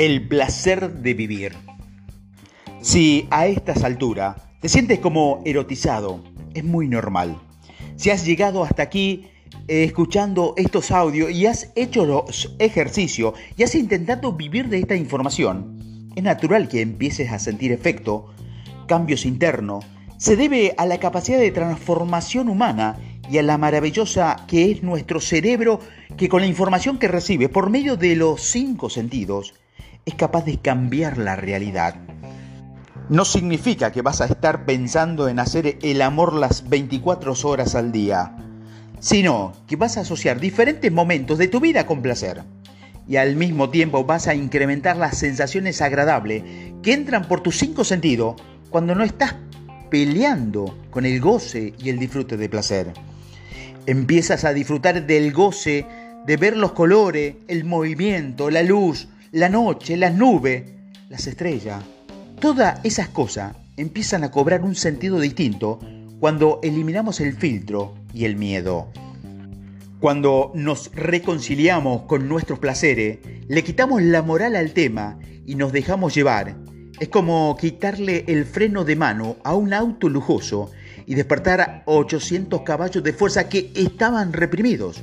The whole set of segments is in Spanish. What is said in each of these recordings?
El placer de vivir. Si a estas alturas te sientes como erotizado, es muy normal. Si has llegado hasta aquí eh, escuchando estos audios y has hecho los ejercicios y has intentado vivir de esta información, es natural que empieces a sentir efecto, cambios internos. Se debe a la capacidad de transformación humana y a la maravillosa que es nuestro cerebro que con la información que recibe por medio de los cinco sentidos, es capaz de cambiar la realidad. No significa que vas a estar pensando en hacer el amor las 24 horas al día, sino que vas a asociar diferentes momentos de tu vida con placer. Y al mismo tiempo vas a incrementar las sensaciones agradables que entran por tus cinco sentidos cuando no estás peleando con el goce y el disfrute de placer. Empiezas a disfrutar del goce de ver los colores, el movimiento, la luz, la noche, las nubes, las estrellas, todas esas cosas empiezan a cobrar un sentido distinto cuando eliminamos el filtro y el miedo. Cuando nos reconciliamos con nuestros placeres, le quitamos la moral al tema y nos dejamos llevar. Es como quitarle el freno de mano a un auto lujoso y despertar a 800 caballos de fuerza que estaban reprimidos.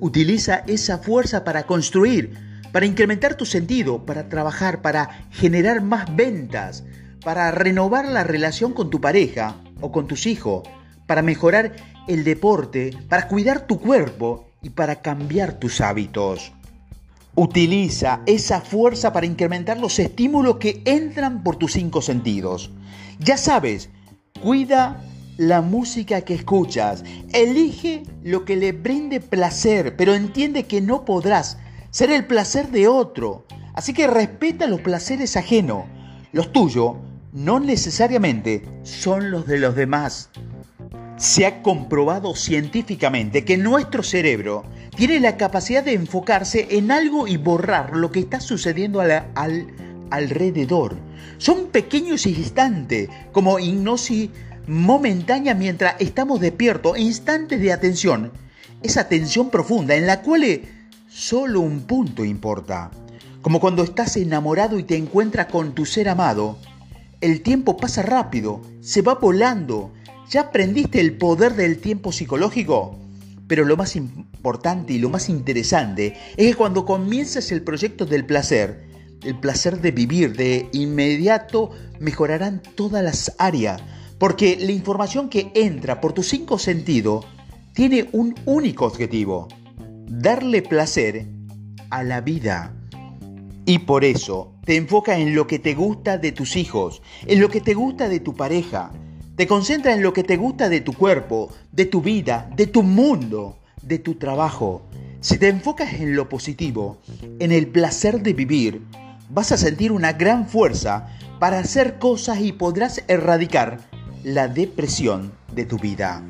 Utiliza esa fuerza para construir para incrementar tu sentido, para trabajar, para generar más ventas, para renovar la relación con tu pareja o con tus hijos, para mejorar el deporte, para cuidar tu cuerpo y para cambiar tus hábitos. Utiliza esa fuerza para incrementar los estímulos que entran por tus cinco sentidos. Ya sabes, cuida la música que escuchas, elige lo que le brinde placer, pero entiende que no podrás ser el placer de otro. Así que respeta los placeres ajenos. Los tuyos no necesariamente son los de los demás. Se ha comprobado científicamente que nuestro cerebro tiene la capacidad de enfocarse en algo y borrar lo que está sucediendo al alrededor. Son pequeños instantes, como hipnosis momentánea mientras estamos despiertos, instantes de atención. Esa atención profunda en la cual solo un punto importa. Como cuando estás enamorado y te encuentras con tu ser amado. El tiempo pasa rápido, se va volando. ¿Ya aprendiste el poder del tiempo psicológico? Pero lo más importante y lo más interesante es que cuando comienzas el proyecto del placer, el placer de vivir, de inmediato mejorarán todas las áreas, porque la información que entra por tus cinco sentidos tiene un único objetivo, darle placer a la vida. Y por eso te enfoca en lo que te gusta de tus hijos, en lo que te gusta de tu pareja. Te concentra en lo que te gusta de tu cuerpo, de tu vida, de tu mundo, de tu trabajo. Si te enfocas en lo positivo, en el placer de vivir, vas a sentir una gran fuerza para hacer cosas y podrás erradicar la depresión de tu vida.